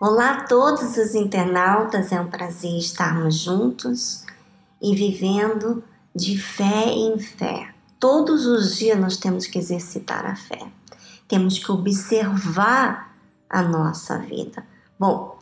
Olá a todos os internautas, é um prazer estarmos juntos e vivendo de fé em fé. Todos os dias nós temos que exercitar a fé, temos que observar a nossa vida. Bom,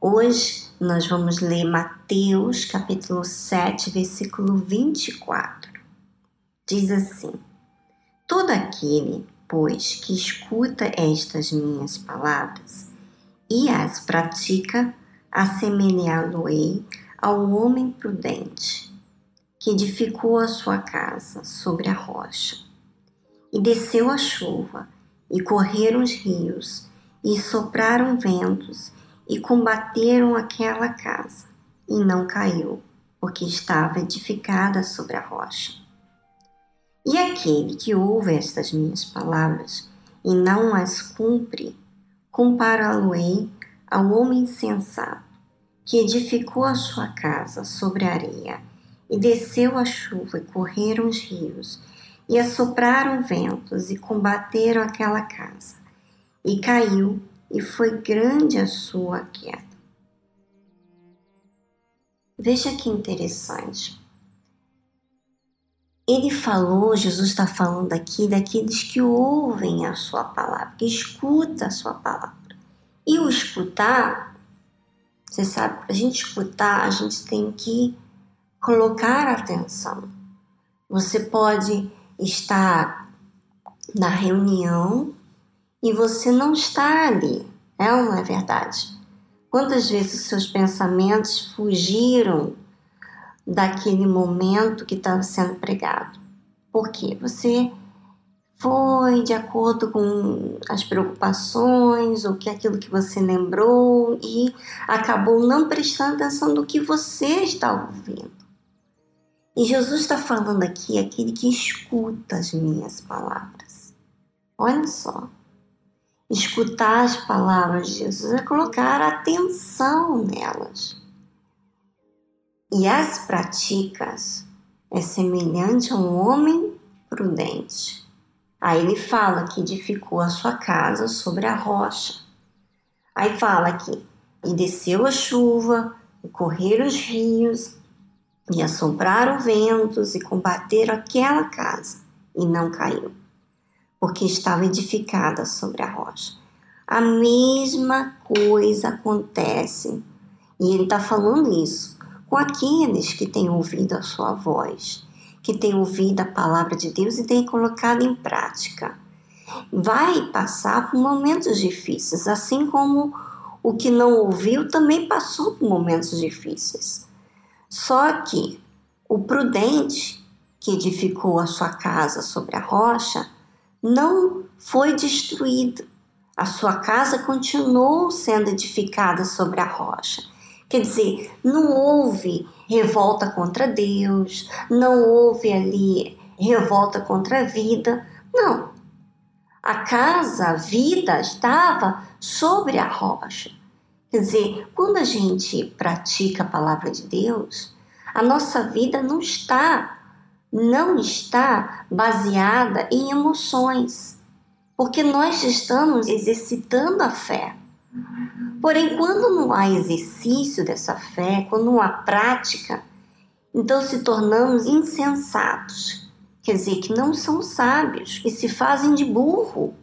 hoje nós vamos ler Mateus capítulo 7, versículo 24. Diz assim: Todo aquele, pois, que escuta estas minhas palavras e as pratica, assemelhá-lo-ei ao homem prudente, que edificou a sua casa sobre a rocha. E desceu a chuva, e correram os rios, e sopraram ventos, e combateram aquela casa, e não caiu, porque estava edificada sobre a rocha. E aquele que ouve estas minhas palavras e não as cumpre, compará-lo-ei ao homem sensato, que edificou a sua casa sobre a areia, e desceu a chuva, e correram os rios, e assopraram ventos, e combateram aquela casa, e caiu, e foi grande a sua queda. Veja que interessante. Ele falou, Jesus está falando aqui daqueles que ouvem a sua palavra, que escutam a sua palavra. E o escutar, você sabe, para a gente escutar, a gente tem que colocar atenção. Você pode estar na reunião e você não está ali, é ou não é verdade? Quantas vezes os seus pensamentos fugiram daquele momento que estava sendo pregado. Por quê? Você foi de acordo com as preocupações ou que aquilo que você lembrou e acabou não prestando atenção no que você está ouvindo. E Jesus está falando aqui aquele que escuta as minhas palavras. Olha só. Escutar as palavras de Jesus é colocar atenção nelas e as praticas é semelhante a um homem prudente. Aí ele fala que edificou a sua casa sobre a rocha. Aí fala que e desceu a chuva, e correram os rios, e assopraram ventos, e combateram aquela casa, e não caiu, porque estava edificada sobre a rocha. A mesma coisa acontece, e ele está falando isso com aqueles que têm ouvido a sua voz, que têm ouvido a palavra de Deus e têm colocado em prática. Vai passar por momentos difíceis, assim como o que não ouviu também passou por momentos difíceis. Só que o prudente que edificou a sua casa sobre a rocha não foi destruído. A sua casa continuou sendo edificada sobre a rocha. Quer dizer, não houve revolta contra Deus, não houve ali revolta contra a vida. Não. A casa, a vida estava sobre a rocha. Quer dizer, quando a gente pratica a palavra de Deus, a nossa vida não está não está baseada em emoções, porque nós estamos exercitando a fé. Porém, quando não há exercício dessa fé, quando não há prática, então se tornamos insensatos. Quer dizer, que não são sábios, que se fazem de burro.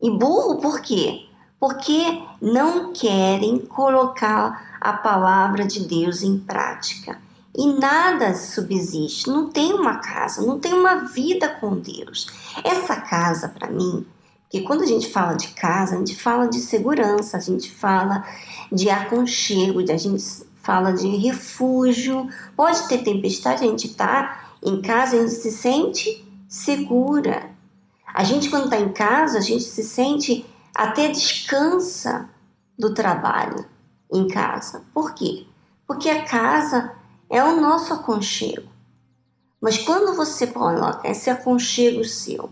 E burro por quê? Porque não querem colocar a palavra de Deus em prática. E nada subsiste, não tem uma casa, não tem uma vida com Deus. Essa casa, para mim, porque quando a gente fala de casa, a gente fala de segurança, a gente fala de aconchego, a gente fala de refúgio. Pode ter tempestade, a gente está em casa, a gente se sente segura. A gente, quando está em casa, a gente se sente até descansa do trabalho em casa. Por quê? Porque a casa é o nosso aconchego. Mas quando você coloca esse aconchego seu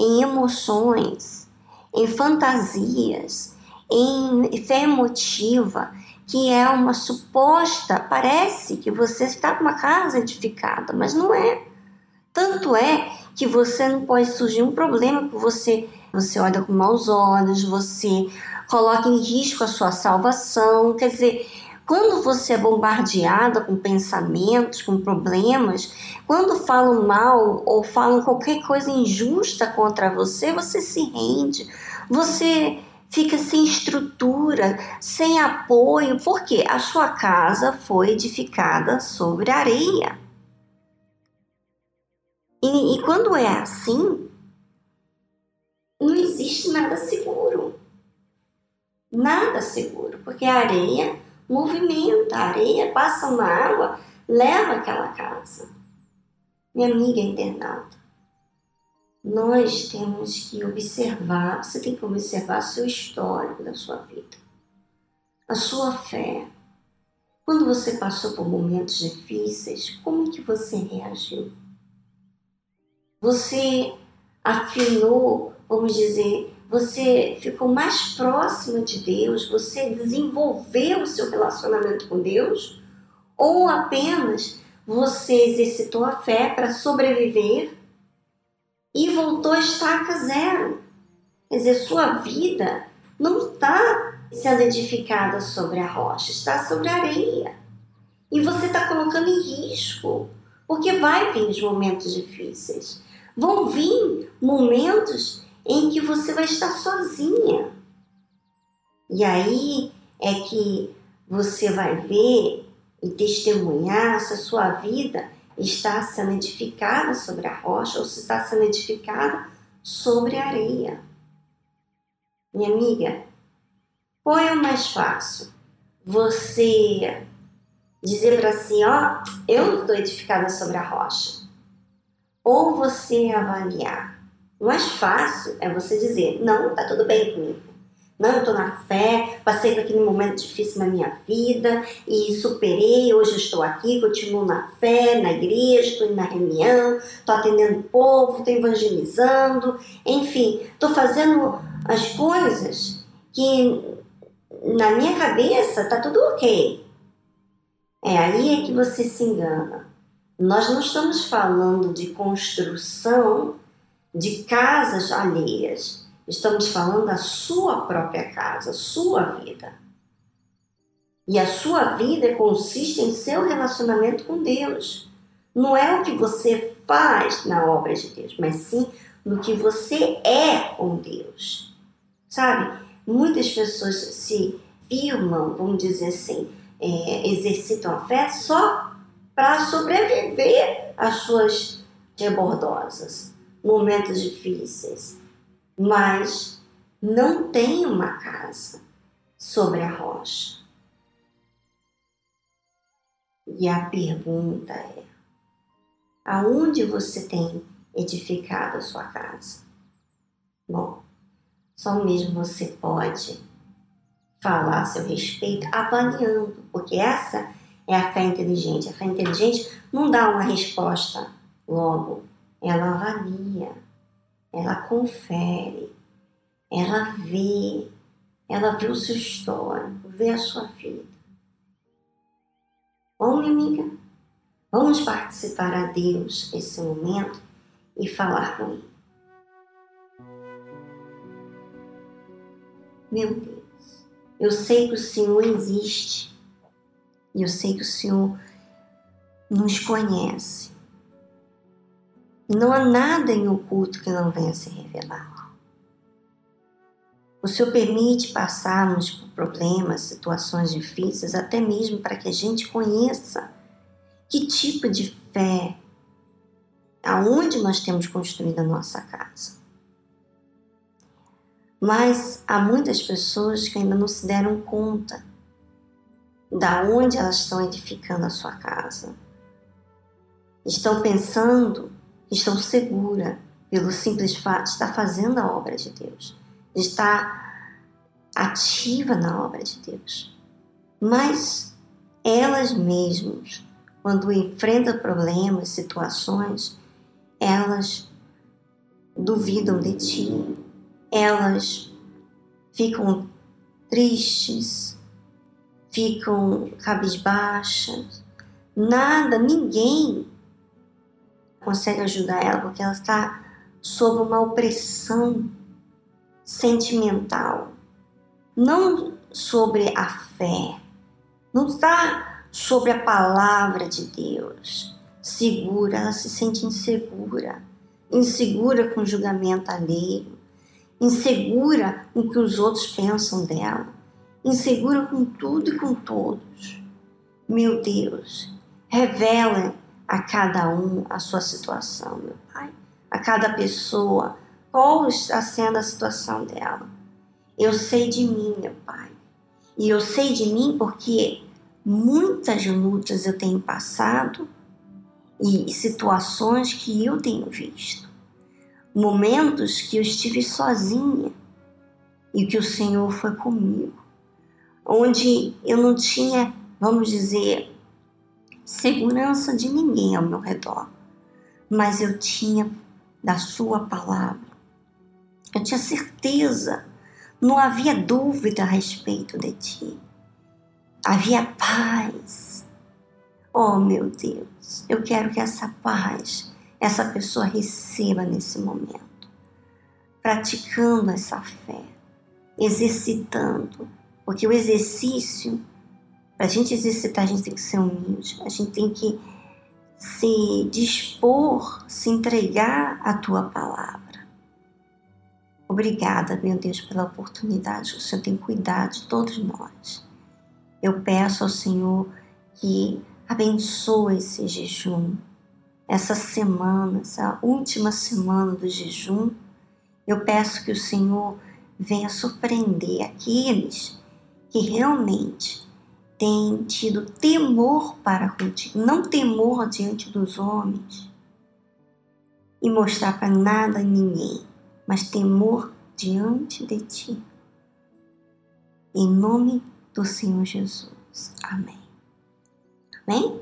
em emoções, em fantasias, em fé emotiva, que é uma suposta, parece que você está com uma casa edificada, mas não é. Tanto é que você não pode surgir um problema por você você olha com maus olhos, você coloca em risco a sua salvação. Quer dizer, quando você é bombardeada com pensamentos, com problemas, quando falam mal ou falam qualquer coisa injusta contra você, você se rende. Você fica sem estrutura, sem apoio, porque a sua casa foi edificada sobre areia. E, e quando é assim, não existe nada seguro. Nada seguro, porque a areia movimenta, a areia passa uma água, leva aquela casa. Minha amiga internauta, nós temos que observar, você tem que observar seu histórico da sua vida, a sua fé. Quando você passou por momentos difíceis, como é que você reagiu? Você afinou, vamos dizer, você ficou mais próximo de Deus, você desenvolveu o seu relacionamento com Deus, ou apenas você exercitou a fé para sobreviver e voltou a estaca zero. Quer dizer, sua vida não está sendo edificada sobre a rocha, está sobre a areia. E você está colocando em risco, porque vai vir os momentos difíceis. Vão vir momentos em que você vai estar sozinha. E aí é que você vai ver e testemunhar se a sua vida está sendo edificada sobre a rocha ou se está sendo edificada sobre a areia. Minha amiga, qual é o mais fácil? Você dizer para si, ó, eu estou edificada sobre a rocha. Ou você avaliar. O mais fácil é você dizer, não, tá tudo bem comigo. Não, eu tô na fé, passei por aquele momento difícil na minha vida e superei, hoje estou aqui, continuo na fé, na igreja, estou na reunião, estou atendendo o povo, estou evangelizando, enfim, estou fazendo as coisas que na minha cabeça tá tudo ok. É aí é que você se engana. Nós não estamos falando de construção de casas alheias. Estamos falando da sua própria casa, sua vida. E a sua vida consiste em seu relacionamento com Deus. Não é o que você faz na obra de Deus, mas sim no que você é com Deus. Sabe? Muitas pessoas se firmam, vamos dizer assim, é, exercitam a fé só para sobreviver às suas rebordosas momentos difíceis, mas não tem uma casa sobre a rocha. E a pergunta é: aonde você tem edificado a sua casa? Bom, só mesmo você pode falar a seu respeito avaliando, porque essa é a fé inteligente. A fé inteligente não dá uma resposta logo, ela avalia, ela confere, ela vê, ela vê o seu histórico, vê a sua vida. Bom, minha amiga, vamos participar a Deus esse momento e falar com Ele. Meu Deus, eu sei que o Senhor existe e eu sei que o Senhor nos conhece. Não há nada em oculto que não venha se revelar. O Senhor permite passarmos por problemas, situações difíceis, até mesmo para que a gente conheça que tipo de fé, aonde nós temos construído a nossa casa. Mas há muitas pessoas que ainda não se deram conta da onde elas estão edificando a sua casa. Estão pensando estão seguras pelo simples fato de estar fazendo a obra de Deus, de estar ativa na obra de Deus. Mas elas mesmas, quando enfrentam problemas, situações, elas duvidam de ti, elas ficam tristes, ficam cabisbaixas. Nada, ninguém consegue ajudar ela porque ela está sob uma opressão sentimental, não sobre a fé, não está sobre a palavra de Deus. Segura, ela se sente insegura, insegura com o julgamento alheio, insegura com o que os outros pensam dela, insegura com tudo e com todos. Meu Deus, revela a cada um a sua situação, meu Pai, a cada pessoa, qual está sendo a situação dela. Eu sei de mim, meu Pai, e eu sei de mim porque muitas lutas eu tenho passado e situações que eu tenho visto. Momentos que eu estive sozinha e que o Senhor foi comigo. Onde eu não tinha, vamos dizer, segurança de ninguém ao meu redor, mas eu tinha da Sua palavra. Eu tinha certeza, não havia dúvida a respeito de Ti. Havia paz. Oh meu Deus, eu quero que essa paz, essa pessoa receba nesse momento, praticando essa fé, exercitando, porque o exercício para a gente exercitar, a gente tem que ser humilde, a gente tem que se dispor, se entregar à tua palavra. Obrigada, meu Deus, pela oportunidade que o Senhor tem cuidado de todos nós. Eu peço ao Senhor que abençoe esse jejum, essa semana, essa última semana do jejum. Eu peço que o Senhor venha surpreender aqueles que realmente tem tido temor para Ruth, não temor diante dos homens e mostrar para nada ninguém, mas temor diante de ti. Em nome do Senhor Jesus. Amém. Amém?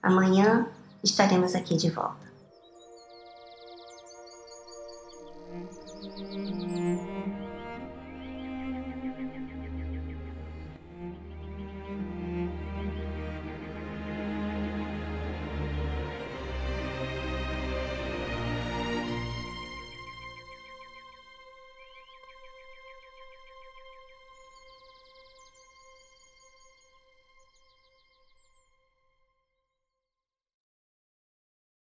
Amanhã estaremos aqui de volta.